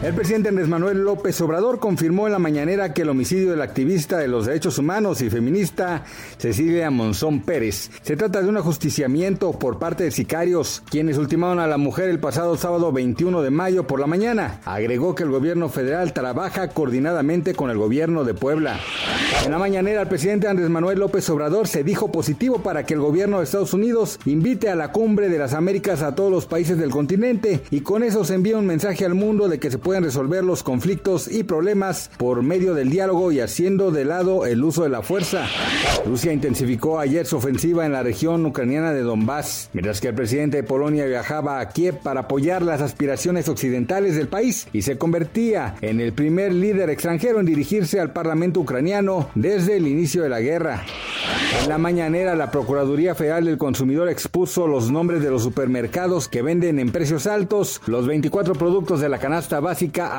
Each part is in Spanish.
El presidente Andrés Manuel López Obrador confirmó en la mañanera que el homicidio del activista de los derechos humanos y feminista Cecilia Monzón Pérez se trata de un ajusticiamiento por parte de sicarios, quienes ultimaron a la mujer el pasado sábado 21 de mayo por la mañana. Agregó que el gobierno federal trabaja coordinadamente con el gobierno de Puebla. En la mañanera, el presidente Andrés Manuel López Obrador se dijo positivo para que el gobierno de Estados Unidos invite a la cumbre de las Américas a todos los países del continente y con eso se envía un mensaje al mundo de que se pueden resolver los conflictos y problemas por medio del diálogo y haciendo de lado el uso de la fuerza. Rusia intensificó ayer su ofensiva en la región ucraniana de Donbass, mientras que el presidente de Polonia viajaba a Kiev para apoyar las aspiraciones occidentales del país y se convertía en el primer líder extranjero en dirigirse al Parlamento ucraniano desde el inicio de la guerra. En la mañanera, la Procuraduría Federal del Consumidor expuso los nombres de los supermercados que venden en precios altos los 24 productos de la canasta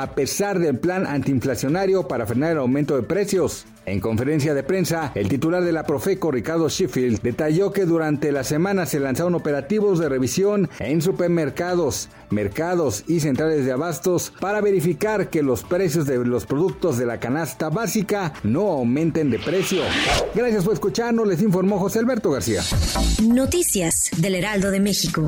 a pesar del plan antiinflacionario para frenar el aumento de precios. En conferencia de prensa, el titular de la Profeco, Ricardo Sheffield, detalló que durante la semana se lanzaron operativos de revisión en supermercados, mercados y centrales de abastos para verificar que los precios de los productos de la canasta básica no aumenten de precio. Gracias por escucharnos, les informó José Alberto García. Noticias del Heraldo de México.